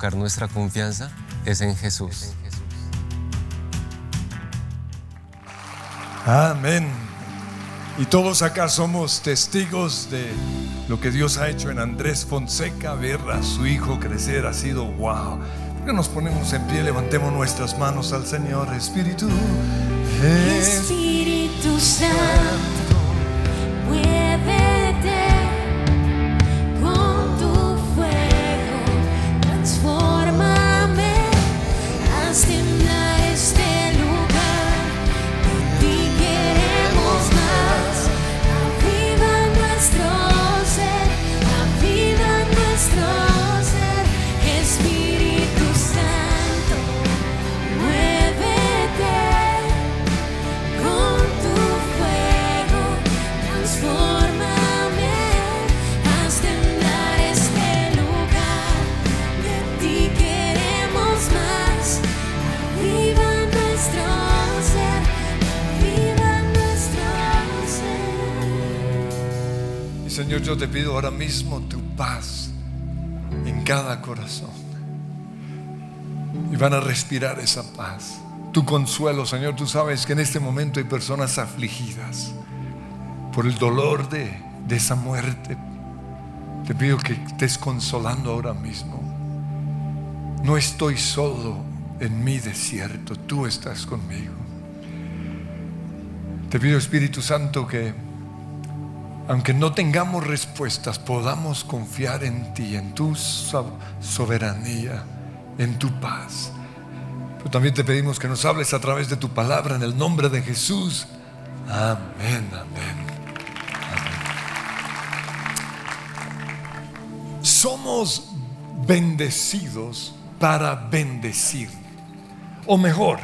colocar nuestra confianza es en Jesús. Amén. Y todos acá somos testigos de lo que Dios ha hecho en Andrés Fonseca, ver a su hijo crecer, ha sido wow. ¿Por nos ponemos en pie, levantemos nuestras manos al Señor, Espíritu? Espíritu Santo, Señor, yo te pido ahora mismo tu paz en cada corazón. Y van a respirar esa paz. Tu consuelo, Señor, tú sabes que en este momento hay personas afligidas por el dolor de, de esa muerte. Te pido que estés consolando ahora mismo. No estoy solo en mi desierto, tú estás conmigo. Te pido, Espíritu Santo, que aunque no tengamos respuestas, podamos confiar en ti, en tu so- soberanía, en tu paz. Pero también te pedimos que nos hables a través de tu palabra en el nombre de Jesús. Amén, amén. amén. Somos bendecidos para bendecir. O mejor,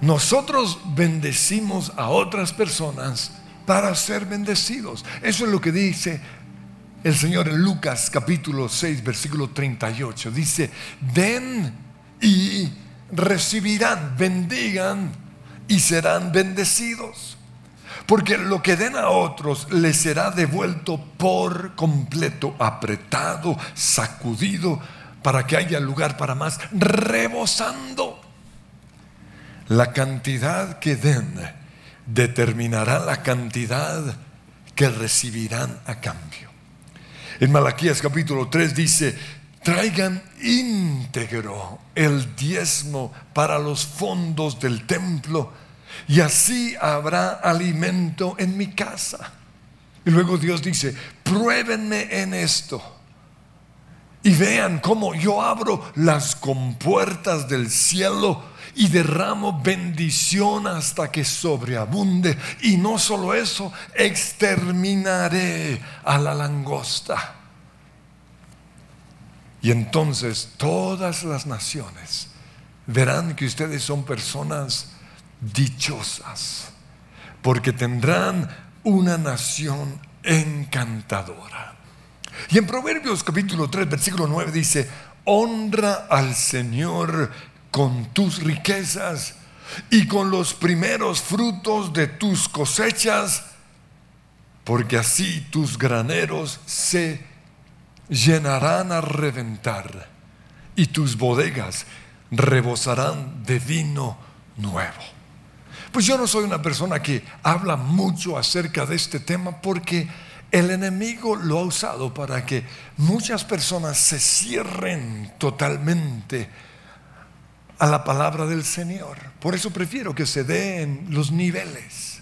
nosotros bendecimos a otras personas para ser bendecidos. Eso es lo que dice el Señor en Lucas capítulo 6, versículo 38. Dice, den y recibirán, bendigan y serán bendecidos. Porque lo que den a otros les será devuelto por completo, apretado, sacudido, para que haya lugar para más, rebosando. La cantidad que den determinará la cantidad que recibirán a cambio. En Malaquías capítulo 3 dice, traigan íntegro el diezmo para los fondos del templo y así habrá alimento en mi casa. Y luego Dios dice, pruébenme en esto y vean cómo yo abro las compuertas del cielo y derramo bendición hasta que sobreabunde. Y no solo eso, exterminaré a la langosta. Y entonces todas las naciones verán que ustedes son personas dichosas, porque tendrán una nación encantadora. Y en Proverbios capítulo 3, versículo 9 dice, honra al Señor con tus riquezas y con los primeros frutos de tus cosechas, porque así tus graneros se llenarán a reventar y tus bodegas rebosarán de vino nuevo. Pues yo no soy una persona que habla mucho acerca de este tema porque el enemigo lo ha usado para que muchas personas se cierren totalmente a la palabra del Señor. Por eso prefiero que se den los niveles.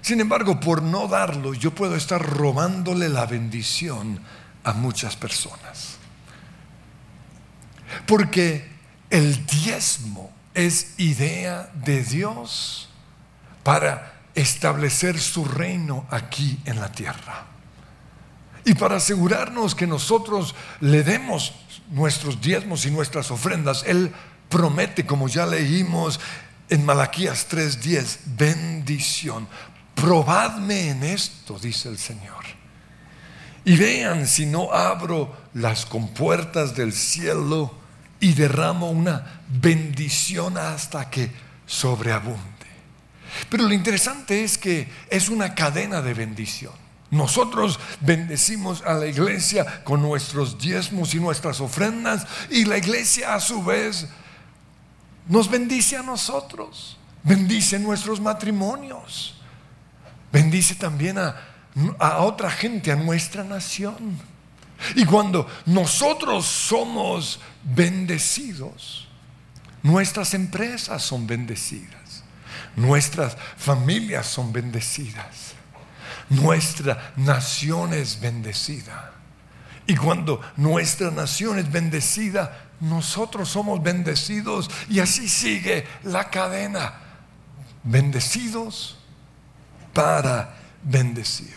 Sin embargo, por no darlo, yo puedo estar robándole la bendición a muchas personas. Porque el diezmo es idea de Dios para establecer su reino aquí en la tierra. Y para asegurarnos que nosotros le demos nuestros diezmos y nuestras ofrendas, Él promete, como ya leímos en Malaquías 3:10, bendición. Probadme en esto, dice el Señor. Y vean si no abro las compuertas del cielo y derramo una bendición hasta que sobreabunde. Pero lo interesante es que es una cadena de bendición. Nosotros bendecimos a la iglesia con nuestros diezmos y nuestras ofrendas y la iglesia a su vez nos bendice a nosotros, bendice nuestros matrimonios, bendice también a, a otra gente, a nuestra nación. Y cuando nosotros somos bendecidos, nuestras empresas son bendecidas, nuestras familias son bendecidas nuestra nación es bendecida. Y cuando nuestra nación es bendecida, nosotros somos bendecidos y así sigue la cadena. Bendecidos para bendecir.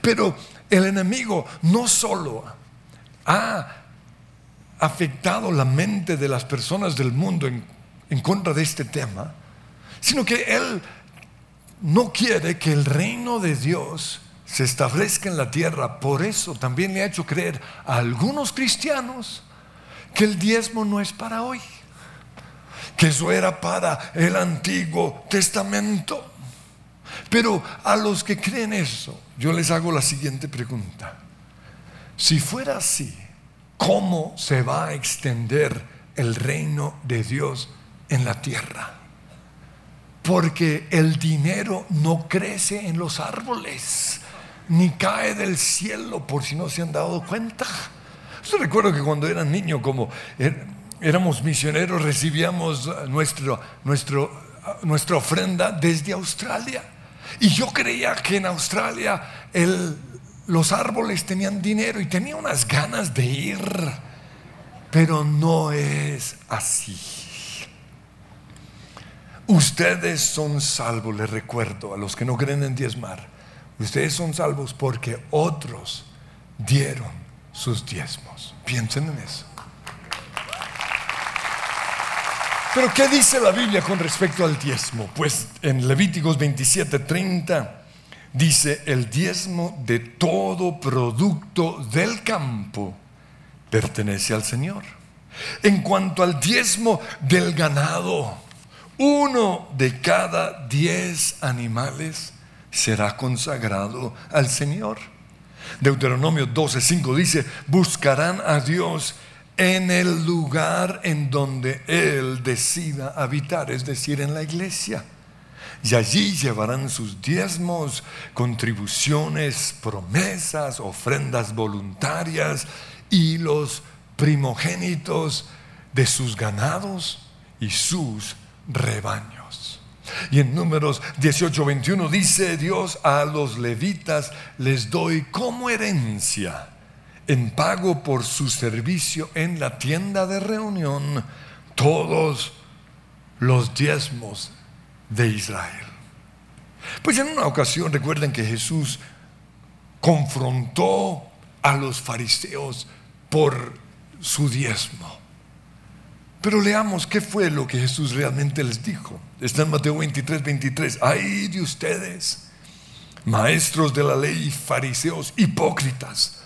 Pero el enemigo no solo ha afectado la mente de las personas del mundo en, en contra de este tema, sino que él no quiere que el reino de Dios se establezca en la tierra. Por eso también le ha hecho creer a algunos cristianos que el diezmo no es para hoy, que eso era para el Antiguo Testamento. Pero a los que creen eso, yo les hago la siguiente pregunta. Si fuera así, ¿cómo se va a extender el reino de Dios en la tierra? Porque el dinero no crece en los árboles, ni cae del cielo, por si no se han dado cuenta. Yo recuerdo que cuando era niño, como er, éramos misioneros, recibíamos nuestro, nuestra ofrenda desde Australia. Y yo creía que en Australia los árboles tenían dinero y tenía unas ganas de ir. Pero no es así. Ustedes son salvos, les recuerdo, a los que no creen en diezmar. Ustedes son salvos porque otros dieron sus diezmos. Piensen en eso. Pero ¿qué dice la Biblia con respecto al diezmo? Pues en Levíticos 27:30 dice, el diezmo de todo producto del campo pertenece al Señor. En cuanto al diezmo del ganado, uno de cada diez animales será consagrado al Señor. Deuteronomio 12:5 dice, buscarán a Dios en el lugar en donde Él decida habitar, es decir, en la iglesia. Y allí llevarán sus diezmos, contribuciones, promesas, ofrendas voluntarias y los primogénitos de sus ganados y sus rebaños. Y en números 18, 21 dice Dios a los levitas, les doy como herencia en pago por su servicio en la tienda de reunión todos los diezmos de Israel. Pues en una ocasión recuerden que Jesús confrontó a los fariseos por su diezmo. Pero leamos qué fue lo que Jesús realmente les dijo. Está en Mateo 23, 23. Ay de ustedes, maestros de la ley, fariseos, hipócritas,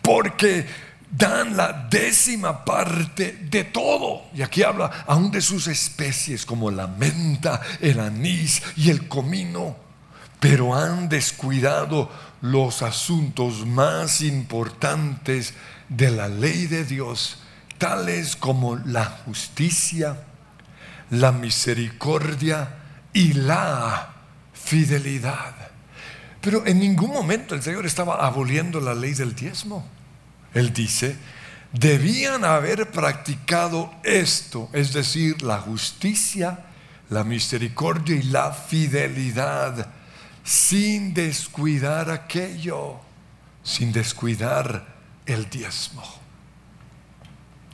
porque dan la décima parte de todo. Y aquí habla aún de sus especies como la menta, el anís y el comino. Pero han descuidado los asuntos más importantes de la ley de Dios tales como la justicia, la misericordia y la fidelidad. Pero en ningún momento el Señor estaba aboliendo la ley del diezmo. Él dice, debían haber practicado esto, es decir, la justicia, la misericordia y la fidelidad, sin descuidar aquello, sin descuidar el diezmo.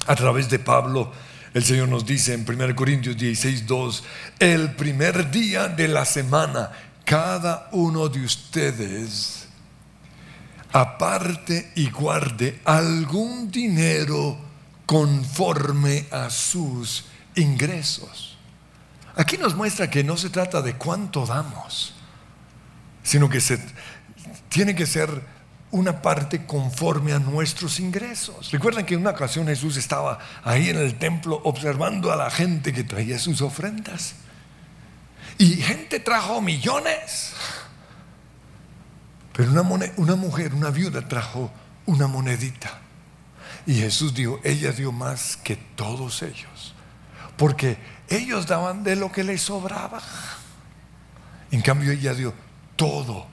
A través de Pablo, el Señor nos dice en 1 Corintios 16, 2, el primer día de la semana, cada uno de ustedes aparte y guarde algún dinero conforme a sus ingresos. Aquí nos muestra que no se trata de cuánto damos, sino que se tiene que ser una parte conforme a nuestros ingresos. Recuerden que en una ocasión Jesús estaba ahí en el templo observando a la gente que traía sus ofrendas. Y gente trajo millones. Pero una, una mujer, una viuda trajo una monedita. Y Jesús dijo, ella dio más que todos ellos. Porque ellos daban de lo que les sobraba. En cambio ella dio todo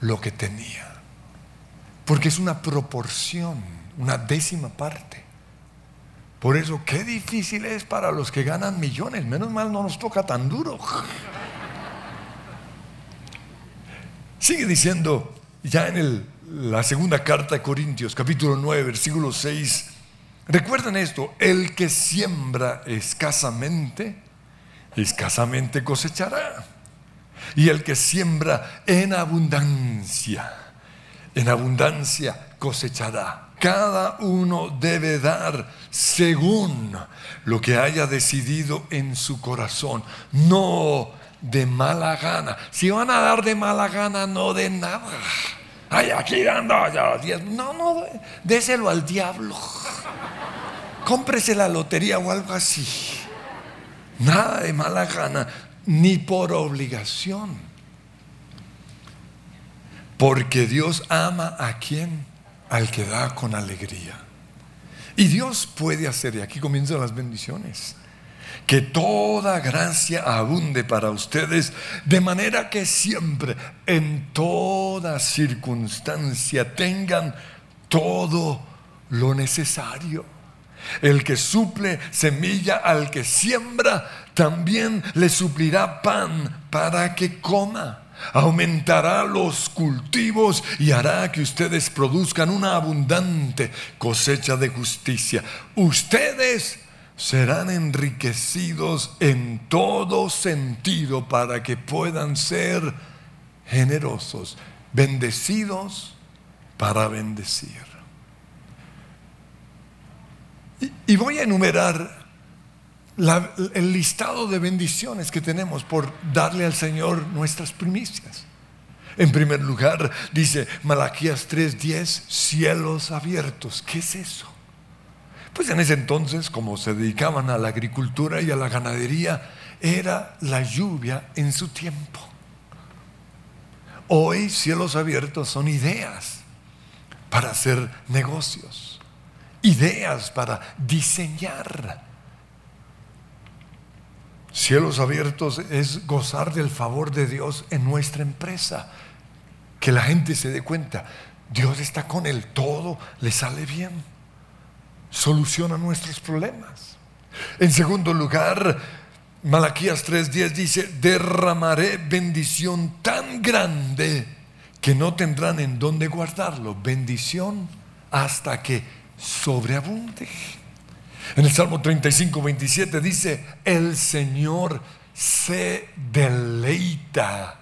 lo que tenía. Porque es una proporción, una décima parte. Por eso, qué difícil es para los que ganan millones. Menos mal no nos toca tan duro. Sigue diciendo ya en la segunda carta de Corintios, capítulo 9, versículo 6. Recuerden esto, el que siembra escasamente, escasamente cosechará. Y el que siembra en abundancia, en abundancia cosechará. Cada uno debe dar según lo que haya decidido en su corazón, no de mala gana. Si van a dar de mala gana, no de nada. Ay, aquí dando diez. No, no, déselo al diablo. Cómprese la lotería o algo así. Nada de mala gana, ni por obligación. Porque Dios ama a quien? Al que da con alegría. Y Dios puede hacer, y aquí comienzan las bendiciones, que toda gracia abunde para ustedes, de manera que siempre, en toda circunstancia, tengan todo lo necesario. El que suple semilla al que siembra, también le suplirá pan para que coma. Aumentará los cultivos y hará que ustedes produzcan una abundante cosecha de justicia. Ustedes serán enriquecidos en todo sentido para que puedan ser generosos, bendecidos para bendecir. Y, y voy a enumerar el listado de bendiciones que tenemos por darle al Señor nuestras primicias. En primer lugar, dice Malaquías 3:10, cielos abiertos. ¿Qué es eso? Pues en ese entonces, como se dedicaban a la agricultura y a la ganadería, era la lluvia en su tiempo. Hoy cielos abiertos son ideas para hacer negocios, ideas para diseñar. Cielos abiertos es gozar del favor de Dios en nuestra empresa. Que la gente se dé cuenta, Dios está con él, todo le sale bien. Soluciona nuestros problemas. En segundo lugar, Malaquías 3:10 dice, derramaré bendición tan grande que no tendrán en dónde guardarlo. Bendición hasta que sobreabunde. En el Salmo 35, 27 dice, el Señor se deleita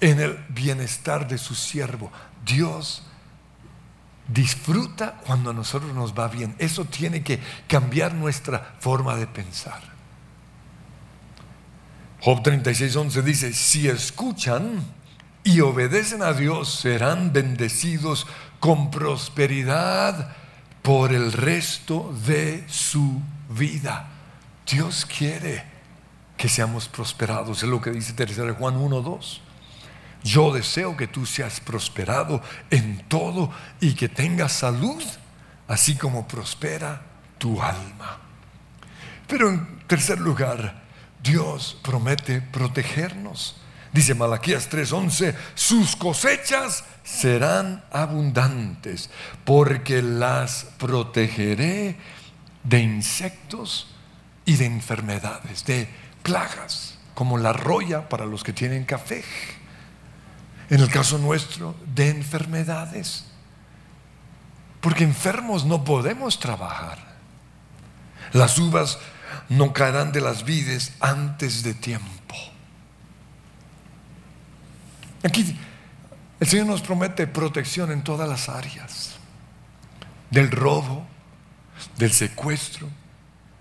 en el bienestar de su siervo. Dios disfruta cuando a nosotros nos va bien. Eso tiene que cambiar nuestra forma de pensar. Job 36, 11 dice, si escuchan y obedecen a Dios, serán bendecidos con prosperidad por el resto de su vida. Dios quiere que seamos prosperados. Es lo que dice 3 Juan 1, 2. Yo deseo que tú seas prosperado en todo y que tengas salud, así como prospera tu alma. Pero en tercer lugar, Dios promete protegernos. Dice Malaquías 3:11, sus cosechas serán abundantes, porque las protegeré de insectos y de enfermedades, de plagas, como la roya para los que tienen café. En el caso nuestro, de enfermedades. Porque enfermos no podemos trabajar. Las uvas no caerán de las vides antes de tiempo. Aquí el Señor nos promete protección en todas las áreas. Del robo, del secuestro,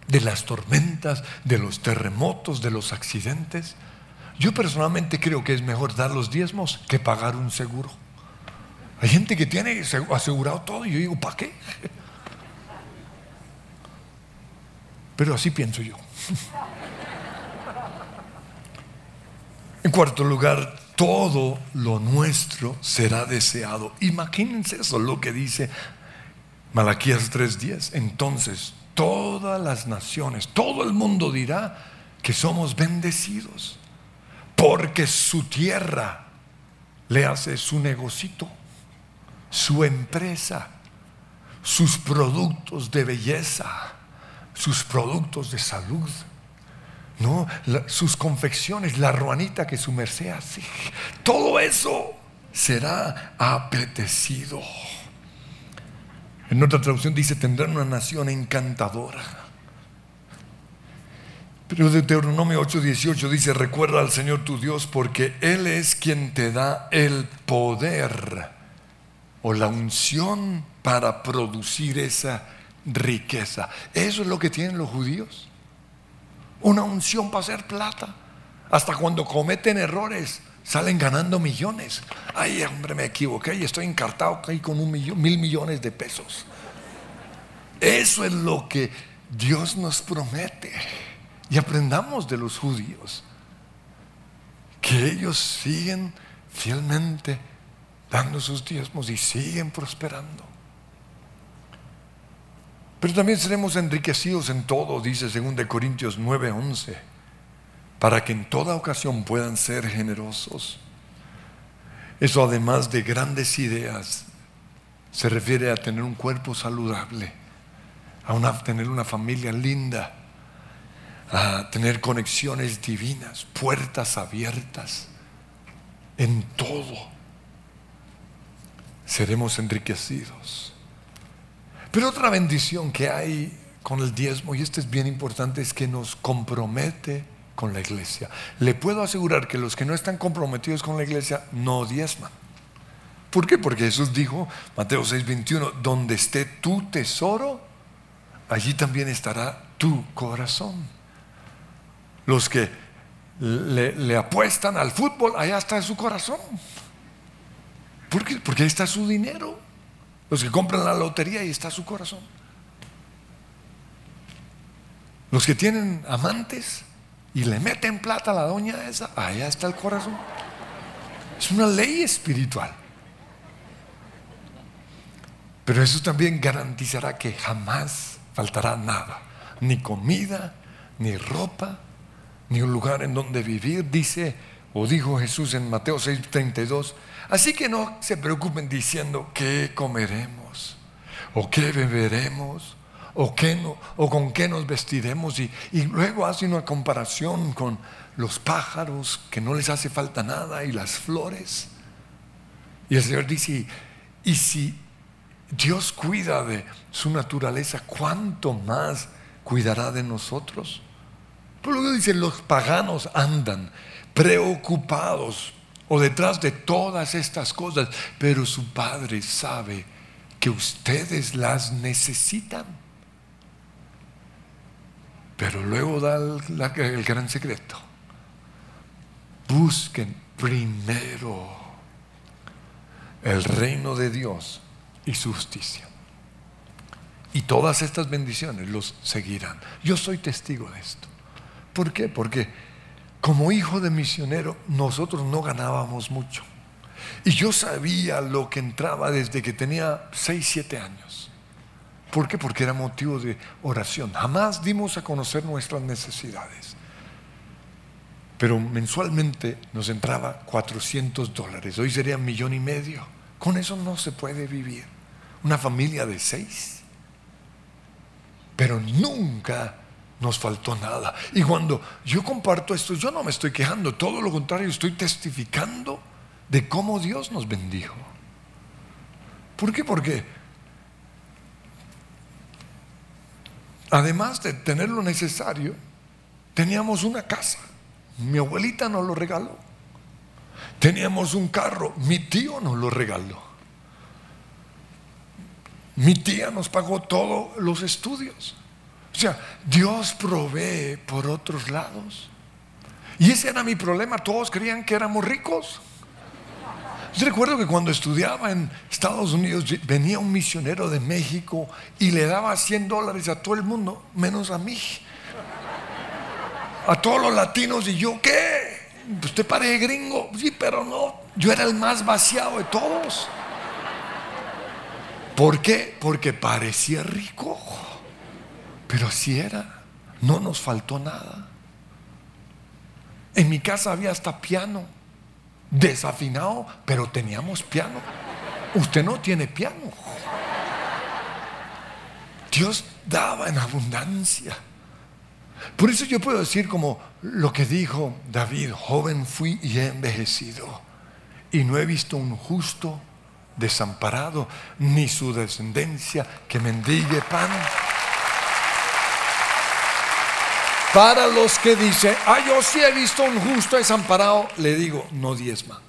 de las tormentas, de los terremotos, de los accidentes. Yo personalmente creo que es mejor dar los diezmos que pagar un seguro. Hay gente que tiene asegurado todo y yo digo, ¿para qué? Pero así pienso yo. En cuarto lugar, todo lo nuestro será deseado. Imagínense eso, lo que dice Malaquías 3:10. Entonces, todas las naciones, todo el mundo dirá que somos bendecidos, porque su tierra le hace su negocito, su empresa, sus productos de belleza, sus productos de salud. No, sus confecciones, la ruanita que su merced hace, todo eso será apetecido. En otra traducción dice, tendrán una nación encantadora. Pero Deuteronomio 8:18 dice, recuerda al Señor tu Dios porque Él es quien te da el poder o la unción para producir esa riqueza. Eso es lo que tienen los judíos. Una unción para hacer plata. Hasta cuando cometen errores, salen ganando millones. Ay, hombre, me equivoqué y estoy encartado ahí con un millón, mil millones de pesos. Eso es lo que Dios nos promete. Y aprendamos de los judíos que ellos siguen fielmente dando sus diezmos y siguen prosperando. Pero también seremos enriquecidos en todo, dice 2 Corintios 9:11, para que en toda ocasión puedan ser generosos. Eso además de grandes ideas, se refiere a tener un cuerpo saludable, a una- tener una familia linda, a tener conexiones divinas, puertas abiertas, en todo seremos enriquecidos. Pero otra bendición que hay con el diezmo, y esto es bien importante, es que nos compromete con la iglesia. Le puedo asegurar que los que no están comprometidos con la iglesia no diezman. ¿Por qué? Porque Jesús dijo, Mateo 6:21, donde esté tu tesoro, allí también estará tu corazón. Los que le, le apuestan al fútbol, allá está su corazón. ¿Por qué? Porque ahí está su dinero. Los que compran la lotería, ahí está su corazón. Los que tienen amantes y le meten plata a la doña esa, allá está el corazón. Es una ley espiritual. Pero eso también garantizará que jamás faltará nada. Ni comida, ni ropa, ni un lugar en donde vivir, dice o dijo Jesús en Mateo 6:32. Así que no se preocupen diciendo qué comeremos, o qué beberemos, o, qué no- o con qué nos vestiremos. Y, y luego hace una comparación con los pájaros, que no les hace falta nada, y las flores. Y el Señor dice, y, si Dios cuida de su naturaleza, ¿cuánto más cuidará de nosotros? Por lo que dicen, los paganos andan preocupados o detrás de todas estas cosas, pero su Padre sabe que ustedes las necesitan. Pero luego da el, gran secreto. Busquen primero el reino de Dios y su justicia. Y todas estas bendiciones los seguirán. Yo soy testigo de esto. ¿Por qué? Porque como hijo de misionero nosotros no ganábamos mucho. Y yo sabía lo que entraba desde que tenía 6, 7 años. ¿Por qué? Porque era motivo de oración. Jamás dimos a conocer nuestras necesidades. Pero mensualmente nos entraba 400 dólares. Hoy sería millón y medio. Con eso no se puede vivir. Una familia de seis. Pero nunca nos faltó nada. Y cuando yo comparto esto, yo no me estoy quejando, todo lo contrario, estoy testificando de cómo Dios nos bendijo. ¿Por qué? Porque además de tener lo necesario, teníamos una casa. Mi abuelita nos lo regaló. Teníamos un carro, mi tío nos lo regaló. Mi tía nos pagó todos los estudios. O sea, Dios provee por otros lados. Y ese era mi problema. Todos creían que éramos ricos. Yo recuerdo que cuando estudiaba en Estados Unidos venía un misionero de México y le daba 100 dólares a todo el mundo, menos a mí. A todos los latinos y yo, ¿qué? usted parece gringo, sí, pero no, yo era el más vaciado de todos. ¿Por qué? Porque parecía rico, pero así era, no nos faltó nada. En mi casa había hasta piano, desafinado, pero teníamos piano. Usted no tiene piano. Dios daba en abundancia. Por eso yo puedo decir como lo que dijo David, joven fui y he envejecido, y no he visto un justo desamparado, ni su descendencia que mendigue pan. Para los que dicen, ah, yo sí he visto un justo desamparado, le digo, no diezma.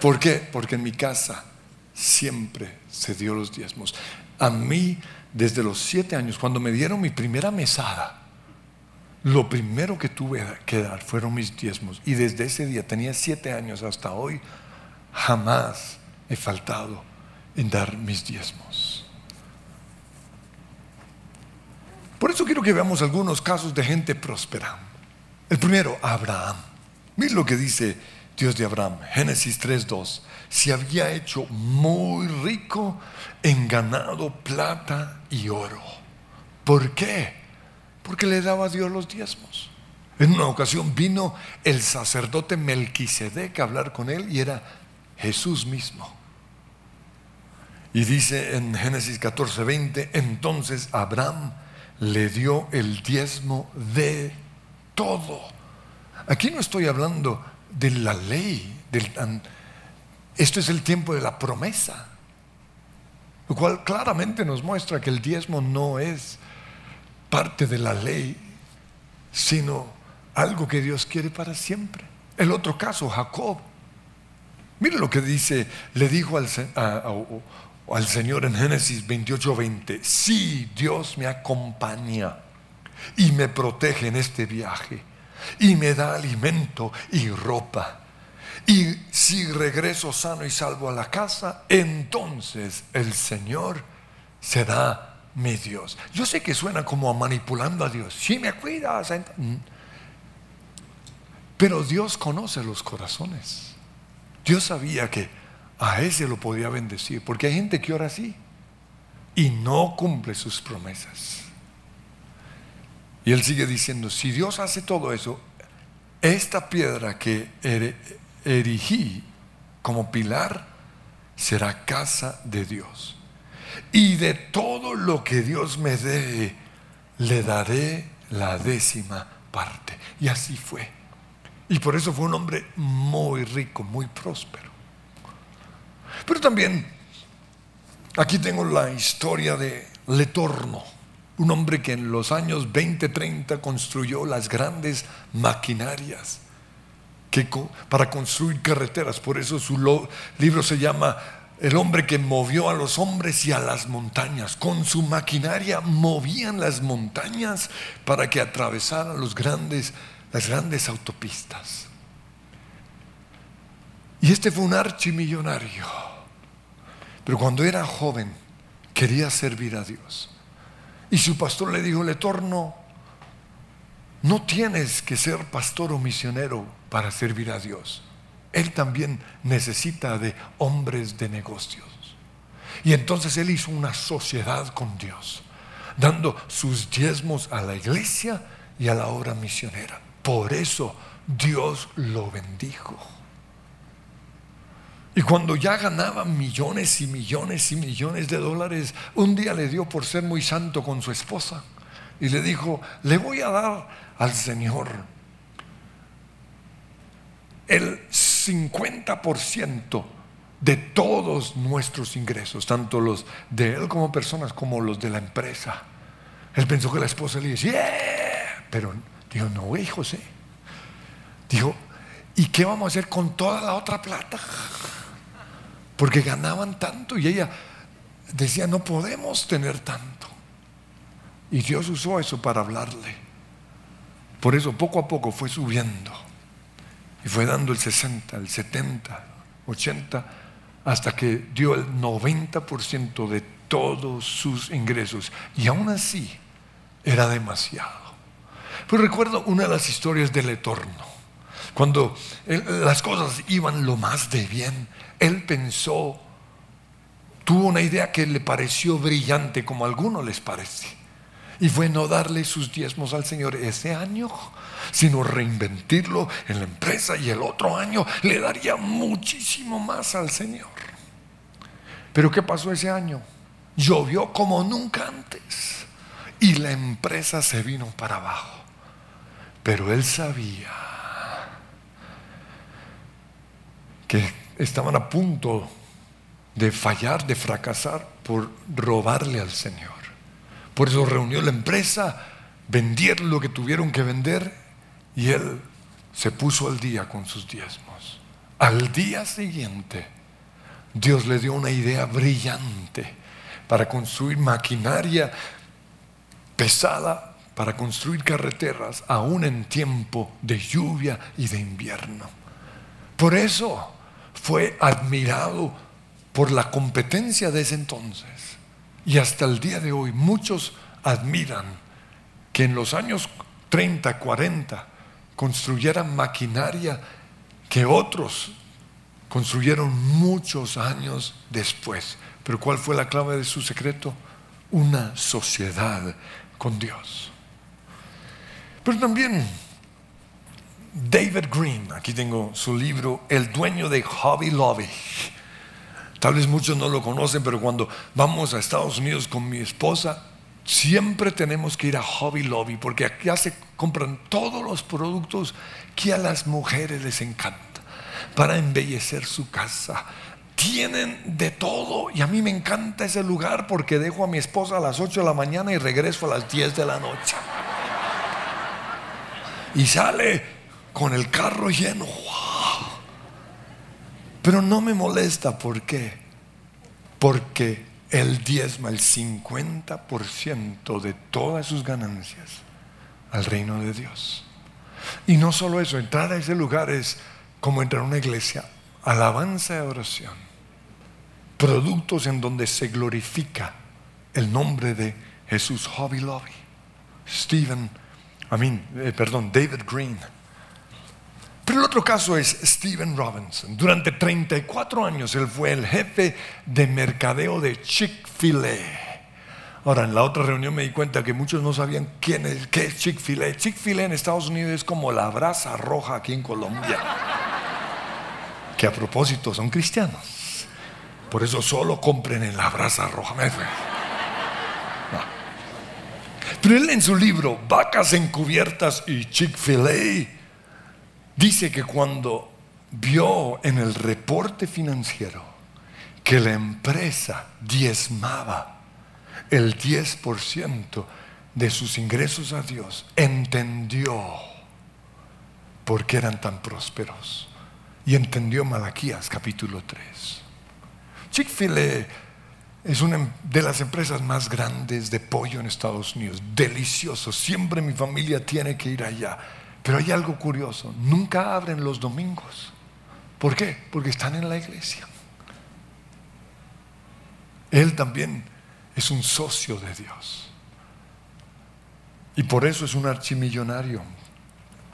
¿Por qué? Porque en mi casa siempre se dio los diezmos. A mí, desde los siete años, cuando me dieron mi primera mesada, lo primero que tuve que dar fueron mis diezmos. Y desde ese día, tenía siete años hasta hoy, jamás he faltado en dar mis diezmos. Por eso quiero que veamos algunos casos de gente próspera. El primero, Abraham. Miren lo que dice Dios de Abraham, Génesis 3:2. Se había hecho muy rico en ganado, plata y oro. ¿Por qué? Porque le daba a Dios los diezmos. En una ocasión vino el sacerdote Melquisedec a hablar con él y era Jesús mismo. Y dice en Génesis 14:20, entonces Abraham le dio el diezmo de todo. Aquí no estoy hablando de la ley, esto es el tiempo de la promesa, lo cual claramente nos muestra que el diezmo no es parte de la ley, sino algo que Dios quiere para siempre. El otro caso, Jacob. Mire lo que dice, le dijo al, al Señor en Génesis 28, 20, si Dios me acompaña y me protege en este viaje y me da alimento y ropa. Y si regreso sano y salvo a la casa, entonces el Señor será mi Dios. Yo sé que suena como manipulando a Dios. Si me cuidas. Pero Dios conoce los corazones. Dios sabía que a ese lo podía bendecir. Porque hay gente que ora así y no cumple sus promesas. Y él sigue diciendo, si Dios hace todo eso, esta piedra que erigí como pilar será casa de Dios. Y de todo lo que Dios me dé, le daré la décima parte. Y así fue. Y por eso fue un hombre muy rico, muy próspero. Pero también, aquí tengo la historia de Letorno un hombre que en los años 20, 30 construyó las grandes maquinarias para construir carreteras. Por eso su libro se llama El hombre que movió a los hombres y a las montañas. Con su maquinaria movían las montañas para que atravesaran las grandes autopistas. Este fue un archimillonario. Pero cuando era joven quería servir a Dios. Y su pastor le dijo, le torno, no tienes que ser pastor o misionero para servir a Dios. Él también necesita de hombres de negocios. Y entonces él hizo una sociedad con Dios, dando sus diezmos a la iglesia y a la obra misionera. Por eso Dios lo bendijo. Y cuando ya ganaba millones y millones y millones de dólares, un día le dio por ser muy santo con su esposa y le dijo, le voy a dar al Señor el 50% de todos nuestros ingresos, tanto los de él como personas como los de la empresa. Él pensó que la esposa le decía, pero dijo, no, güey, José. Dijo, ¿y qué vamos a hacer con toda la otra plata? Porque ganaban tanto y ella decía, no podemos tener tanto. Y Dios usó eso para hablarle. Por eso poco a poco fue subiendo y fue dando el 60, el 70, 80, hasta que dio el 90% de todos sus ingresos. Y aún así era demasiado. Pues recuerdo una de las historias del Etorno. Cuando las cosas iban lo más de bien, él pensó, tuvo una idea que le pareció brillante, como a algunos les parece. Y fue no darle sus diezmos al Señor ese año, sino reinventirlo en la empresa y el otro año le daría muchísimo más al Señor. Pero ¿qué pasó ese año? Llovió como nunca antes y la empresa se vino para abajo. Pero él sabía que estaban a punto de fallar, de fracasar por robarle al Señor. Por eso reunió la empresa, vendieron lo que tuvieron que vender y él se puso al día con sus diezmos. Al día siguiente, Dios le dio una idea brillante para construir maquinaria pesada, para construir carreteras, aún en tiempo de lluvia y de invierno. Por eso fue admirado por la competencia de ese entonces. Y hasta el día de hoy muchos admiran que en los años 30, 40 construyeran maquinaria que otros construyeron muchos años después. Pero ¿cuál fue la clave de su secreto? Una sociedad con Dios. Pero también David Green, aquí tengo su libro, El dueño de Hobby Lobby. Tal vez muchos no lo conocen, pero cuando vamos a Estados Unidos con mi esposa, siempre tenemos que ir a Hobby Lobby porque aquí se compran todos los productos que a las mujeres les encanta para embellecer su casa. Tienen de todo y a mí me encanta ese lugar porque dejo a mi esposa a las 8 de la mañana y regreso a las 10 de la noche. Y sale con el carro lleno. ¡Wow! Pero no me molesta, ¿por qué? Porque él diezma el 50% de todas sus ganancias al reino de Dios. Y no solo eso, entrar a ese lugar es como entrar a una iglesia, alabanza y oración, productos en donde se glorifica el nombre de Jesús Hobby Lobby, Stephen, I mean, eh, perdón, David Green. Pero el otro caso es Stephen Robinson. Durante 34 años él fue el jefe de mercadeo de Chick-fil-A. Ahora, en la otra reunión me di cuenta que muchos no sabían quién es, qué es Chick-fil-A. Chick-fil-A en Estados Unidos es como la brasa roja aquí en Colombia. Que a propósito son cristianos. Por eso solo compren en la brasa roja. Pero él en su libro, Vacas Encubiertas y Chick-fil-A, dice que cuando vio en el reporte financiero que la empresa diezmaba el 10% de sus ingresos a Dios, entendió por qué eran tan prósperos. Y entendió Malaquías capítulo 3. Chick-fil-A es una de las empresas más grandes de pollo en Estados Unidos. Delicioso. Siempre mi familia tiene que ir allá. Pero hay algo curioso. Nunca abren los domingos. ¿Por qué? Porque están en la iglesia. Él también es un socio de Dios. Y por eso es un archimillonario.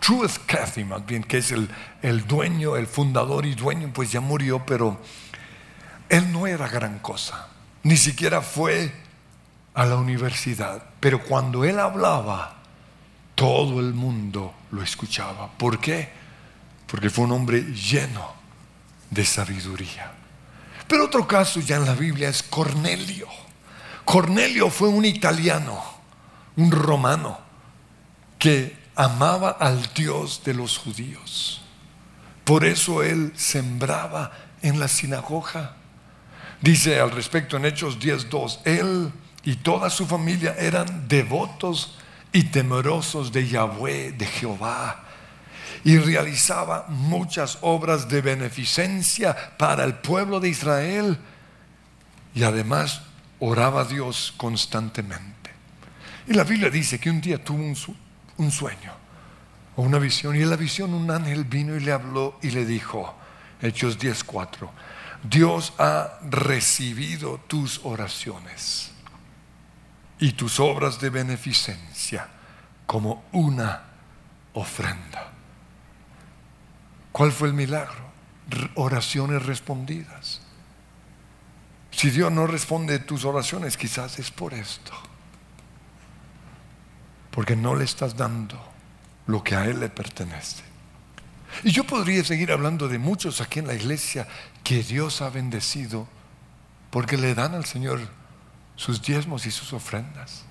Truth Cathy, más bien, que es el, el dueño, el fundador y dueño, pues ya murió, pero él no era gran cosa. Ni siquiera fue a la universidad. Pero cuando él hablaba, todo el mundo lo escuchaba. ¿Por qué? Porque fue un hombre lleno de sabiduría. Pero otro caso ya en la Biblia es Cornelio. Cornelio fue un italiano, un romano, que amaba al Dios de los judíos. Por eso él sembraba en la sinagoga. Dice al respecto en Hechos 10.2, él y toda su familia eran devotos y temerosos de Yahweh, de Jehová, y realizaba muchas obras de beneficencia para el pueblo de Israel, y además oraba a Dios constantemente. Y la Biblia dice que un día tuvo un, un sueño o una visión, y en la visión un ángel vino y le habló y le dijo, Hechos 10.4, Dios ha recibido tus oraciones y tus obras de beneficencia como una ofrenda. ¿Cuál fue el milagro? Oraciones respondidas. Si Dios no responde tus oraciones, quizás es por esto. Porque no le estás dando lo que a Él le pertenece. Y yo podría seguir hablando de muchos aquí en la iglesia que Dios ha bendecido porque le dan al Señor sus diezmos y sus ofrendas.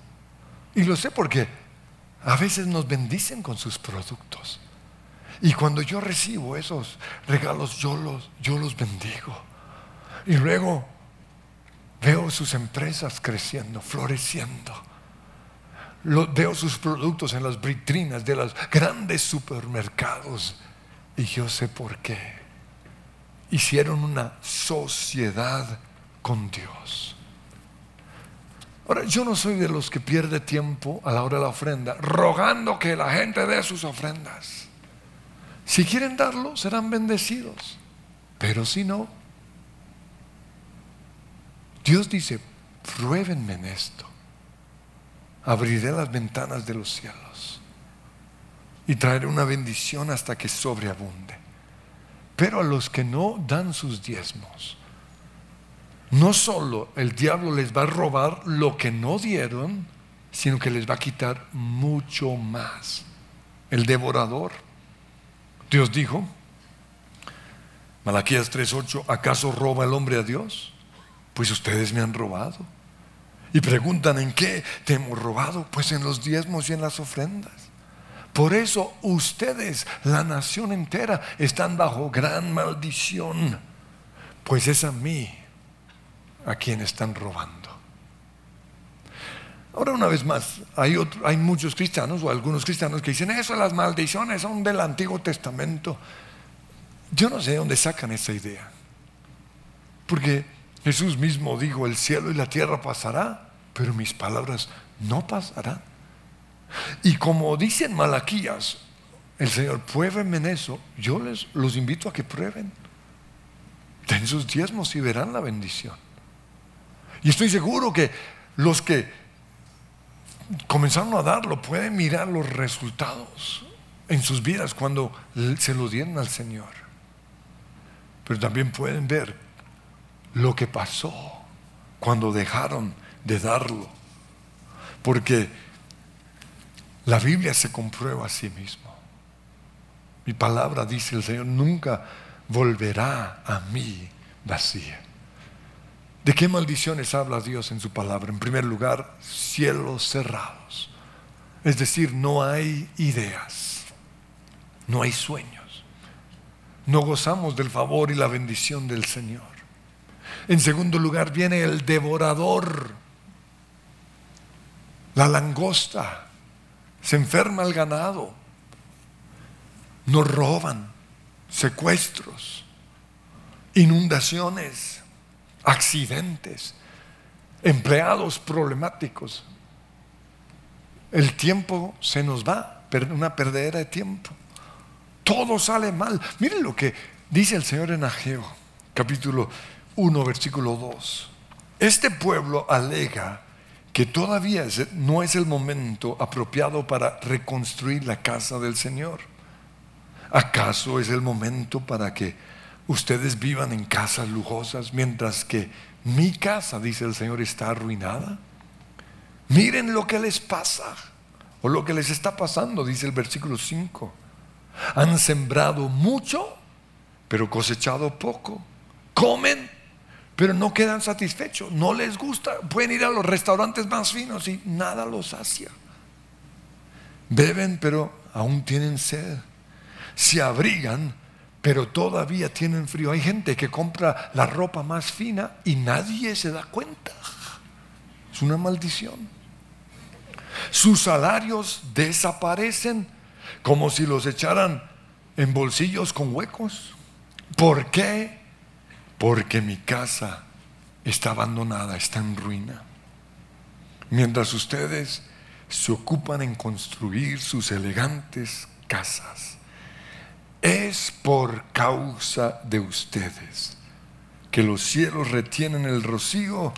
Y lo sé porque a veces nos bendicen con sus productos. Y cuando yo recibo esos regalos, yo los, yo los bendigo. Y luego veo sus empresas creciendo, floreciendo. Lo- veo sus productos en las vitrinas de los grandes supermercados. Y yo sé por qué. Hicieron una sociedad con Dios. Ahora, yo no soy de los que pierde tiempo a la hora de la ofrenda, rogando que la gente dé sus ofrendas. Si quieren darlo, serán bendecidos. Pero si no, Dios dice, pruébenme en esto. Abriré las ventanas de los cielos y traeré una bendición hasta que sobreabunde. Pero a los que no dan sus diezmos, no solo el diablo les va a robar lo que no dieron, sino que les va a quitar mucho más. El devorador. Dios dijo, Malaquías 3:8, ¿acaso roba el hombre a Dios? Pues ustedes me han robado. Y preguntan, ¿en qué te hemos robado? Pues en los diezmos y en las ofrendas. Por eso ustedes, la nación entera, están bajo gran maldición. Pues es a mí a quien están robando. Ahora una vez más, hay, hay muchos cristianos o algunos cristianos que dicen, eso las maldiciones son del Antiguo Testamento. Yo no sé de dónde sacan esa idea. Porque Jesús mismo dijo, el cielo y la tierra pasará, pero mis palabras no pasarán. Y como dicen Malaquías, el Señor, pruébenme en eso, yo les los invito a que prueben. Den sus diezmos y verán la bendición. Y estoy seguro que los que comenzaron a darlo pueden mirar los resultados en sus vidas cuando se lo dieron al Señor. Pero también pueden ver lo que pasó cuando dejaron de darlo. Porque la Biblia se comprueba a sí mismo. Mi palabra, dice el Señor, nunca volverá a mí vacía. ¿De qué maldiciones habla Dios en su palabra? En primer lugar, cielos cerrados. Es decir, no hay ideas, no hay sueños. No gozamos del favor y la bendición del Señor. En segundo lugar, viene el devorador, la langosta. Se enferma el ganado. Nos roban, secuestros, inundaciones accidentes, empleados problemáticos. El tiempo se nos va, una perdedera de tiempo. Todo sale mal. Miren lo que dice el Señor en Ageo, capítulo 1, versículo 2. Este pueblo alega que todavía no es el momento apropiado para reconstruir la casa del Señor. ¿Acaso es el momento para que ustedes vivan en casas lujosas mientras que mi casa, dice el Señor, está arruinada? Miren lo que les pasa o lo que les está pasando, dice el versículo 5. Han sembrado mucho, pero cosechado poco. Comen, pero no quedan satisfechos. No les gusta. Pueden ir a los restaurantes más finos y nada los sacia. Beben, pero aún tienen sed. Se abrigan, pero todavía tienen frío. Hay gente que compra la ropa más fina y nadie se da cuenta. Es una maldición. Sus salarios desaparecen como si los echaran en bolsillos con huecos. ¿Por qué? Porque mi casa está abandonada, está en ruina. Mientras ustedes se ocupan en construir sus elegantes casas, es por causa de ustedes que los cielos retienen el rocío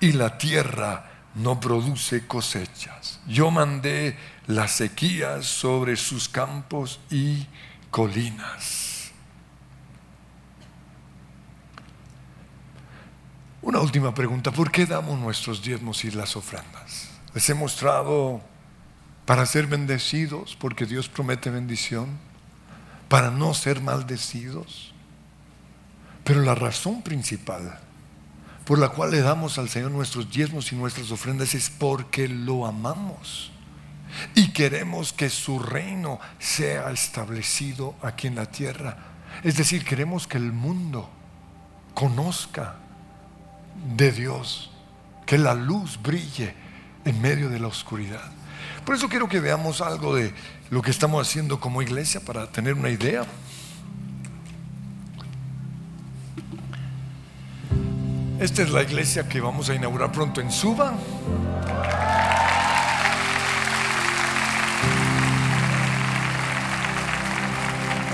y la tierra no produce cosechas. Yo mandé las sequías sobre sus campos y colinas. Una última pregunta, ¿por qué damos nuestros diezmos y las ofrendas? Les he mostrado para ser bendecidos, porque Dios promete bendición para no ser maldecidos. Pero la razón principal por la cual le damos al Señor nuestros diezmos y nuestras ofrendas es porque lo amamos y queremos que su reino sea establecido aquí en la tierra. Es decir, queremos que el mundo conozca de Dios, que la luz brille en medio de la oscuridad. Por eso quiero que veamos algo de lo que estamos haciendo como iglesia para tener una idea. Esta es la iglesia que vamos a inaugurar pronto en Suba.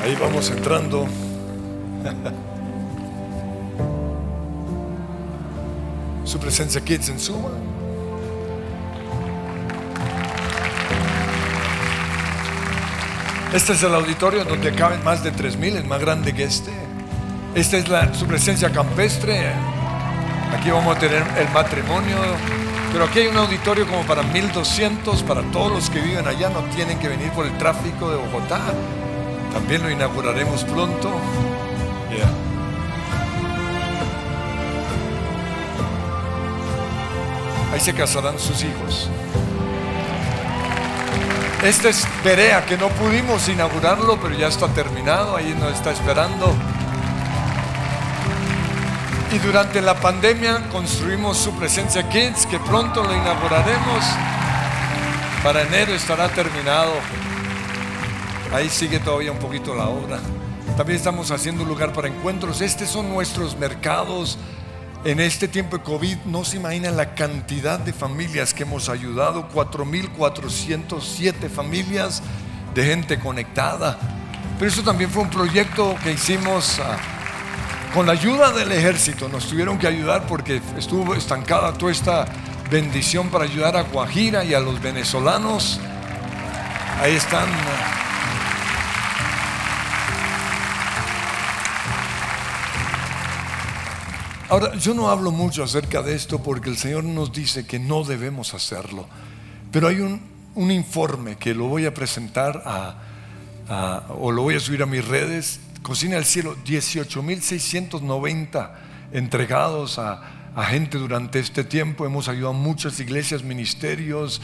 Ahí vamos entrando. Su presencia Kids en Suba. Este es el auditorio donde caben más de 3.000, es más grande que este. Esta es la, su presencia campestre. Aquí vamos a tener el matrimonio. Pero aquí hay un auditorio como para 1200, para todos los que viven allá, no tienen que venir por el tráfico de Bogotá. También lo inauguraremos pronto. Ahí se casarán sus hijos. Este es Perea, que no pudimos inaugurarlo, pero ya está terminado, ahí nos está esperando. Y durante la pandemia construimos su presencia Kids, que pronto lo inauguraremos. Para enero estará terminado. Ahí sigue todavía un poquito la obra. También estamos haciendo un lugar para encuentros. Estos son nuestros mercados. En este tiempo de COVID no se imaginan la cantidad de familias que hemos ayudado. 4.407 familias de gente conectada. Pero eso también fue un proyecto que hicimos ah, con la ayuda del ejército. Nos tuvieron que ayudar porque estuvo estancada toda esta bendición para ayudar a Guajira y a los venezolanos. Ahí están. ah, Ahora, yo no hablo mucho acerca de esto porque el Señor nos dice que no debemos hacerlo. Pero hay un, un informe que lo voy a presentar a, o lo voy a subir a mis redes. Cocina del Cielo, 18.690 entregados a, a gente durante este tiempo. Hemos ayudado a muchas iglesias, ministerios,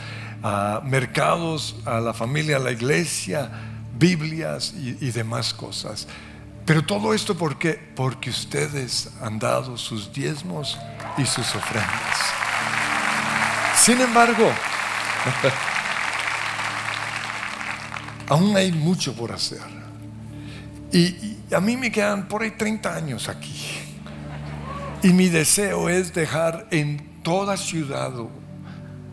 mercados, a la familia, a la iglesia, Biblias y demás cosas. Pero todo esto ¿por qué? Porque ustedes han dado sus diezmos y sus ofrendas. Sin embargo, aún hay mucho por hacer. Y, y a mí me quedan por ahí 30 años aquí. Y mi deseo es dejar en toda ciudad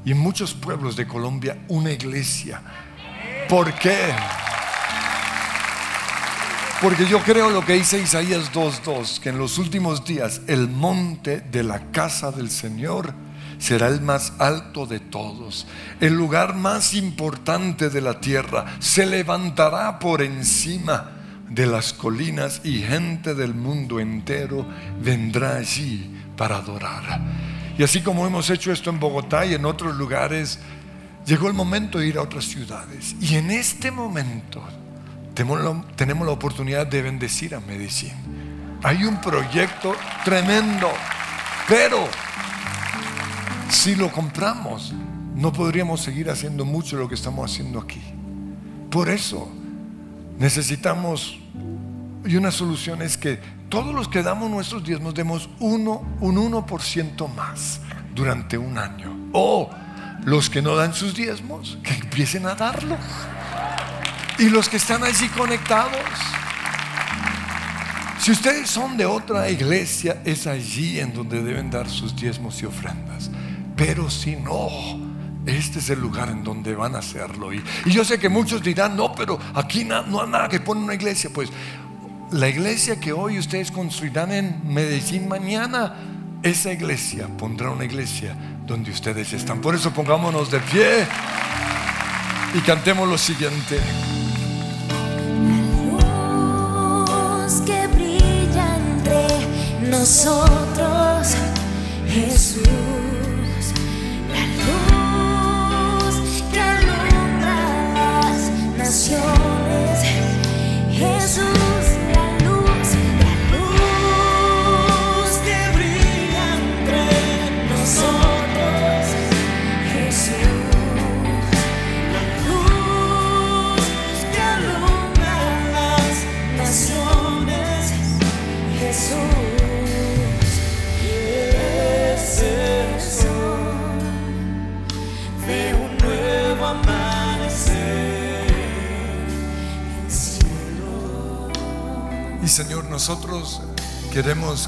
y en muchos pueblos de Colombia una iglesia. ¿Por qué? Porque yo creo lo que dice Isaías 2.2, que en los últimos días el monte de la casa del Señor será el más alto de todos, el lugar más importante de la tierra, se levantará por encima de las colinas y gente del mundo entero vendrá allí para adorar. Y así como hemos hecho esto en Bogotá y en otros lugares, llegó el momento de ir a otras ciudades. Y en este momento tenemos la, tenemos la oportunidad de bendecir a Medellín. Hay un proyecto tremendo, pero si lo compramos, no podríamos seguir haciendo mucho lo que estamos haciendo aquí. Por eso necesitamos, y una solución es que todos los que damos nuestros diezmos demos uno, un 1% más durante un año. O los que no dan sus diezmos, que empiecen a darlos. Y los que están allí conectados. Si ustedes son de otra iglesia, es allí en donde deben dar sus diezmos y ofrendas. Pero si no, este es el lugar en donde van a hacerlo. Y, y yo sé que muchos dirán, no, pero aquí na- no hay nada que poner una iglesia. Pues la iglesia que hoy ustedes construirán en Medellín mañana, esa iglesia pondrá una iglesia donde ustedes están. Por eso pongámonos de pie y cantemos lo siguiente. Luz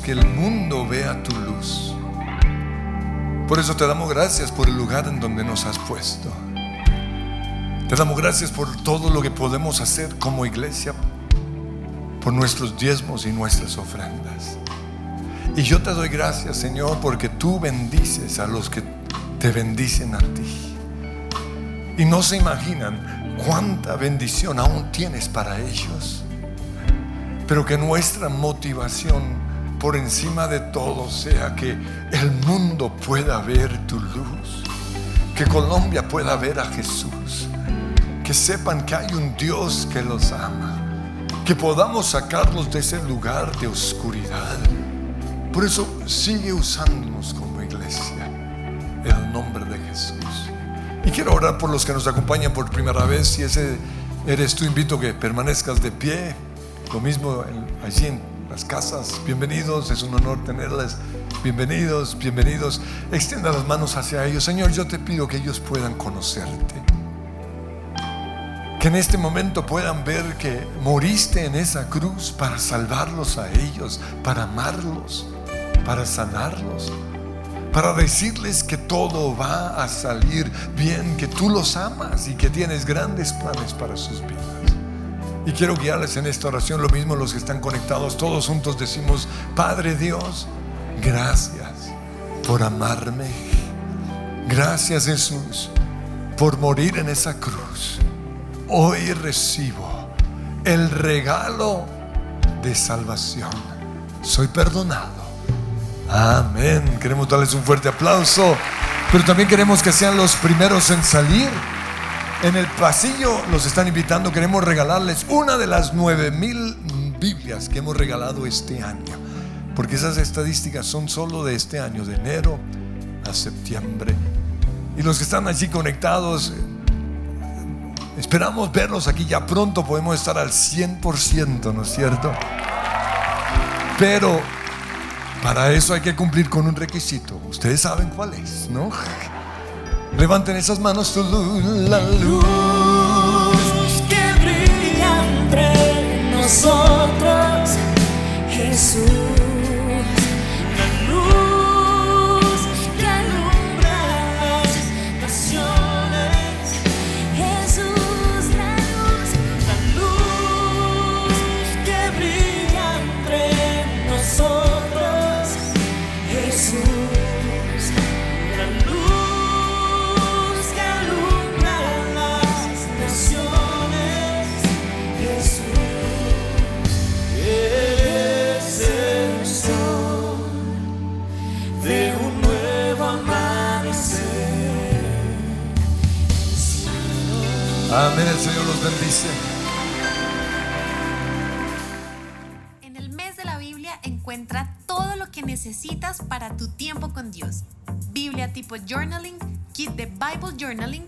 que el mundo vea tu luz. Por eso te damos gracias por el lugar en donde nos has puesto. Te damos gracias por todo lo que podemos hacer como iglesia, por nuestros diezmos y nuestras ofrendas. Y yo te doy gracias, Señor, porque tú bendices a los que te bendicen a ti. Y no se imaginan cuánta bendición aún tienes para ellos. Pero que nuestra motivación por encima de todo sea que el mundo pueda ver tu luz. Que Colombia pueda ver a Jesús. Que sepan que hay un Dios que los ama. Que podamos sacarlos de ese lugar de oscuridad. Por eso sigue usándonos como iglesia. En el nombre de Jesús. Y quiero orar por los que nos acompañan por primera vez. Si ese eres tú, invito que permanezcas de pie. Lo mismo allí en casas. Bienvenidos, es un honor tenerles. Bienvenidos, bienvenidos. Extienda las manos hacia ellos. Señor, yo te pido que ellos puedan conocerte. Que en este momento puedan ver que moriste en esa cruz para salvarlos a ellos, para amarlos, para sanarlos, para decirles que todo va a salir bien, que tú los amas y que tienes grandes planes para sus vidas. Y quiero guiarles en esta oración, lo mismo los que están conectados, todos juntos decimos, Padre Dios, gracias por amarme. Gracias Jesús por morir en esa cruz. Hoy recibo el regalo de salvación. Soy perdonado. Amén. Queremos darles un fuerte aplauso, pero también queremos que sean los primeros en salir. En el pasillo los están invitando, queremos regalarles una de las nueve mil Biblias que hemos regalado este año, porque esas estadísticas son solo de este año, de enero a septiembre. Y los que están allí conectados, eh, esperamos verlos aquí ya pronto, podemos estar al 100%, ¿no es cierto? Pero para eso hay que cumplir con un requisito. Ustedes saben cuál es, ¿no? Levanten esas manos, tu la luz Amén, el Señor los bendice. En el mes de la Biblia encuentra todo lo que necesitas para tu tiempo con Dios. Biblia tipo journaling, kit de Bible journaling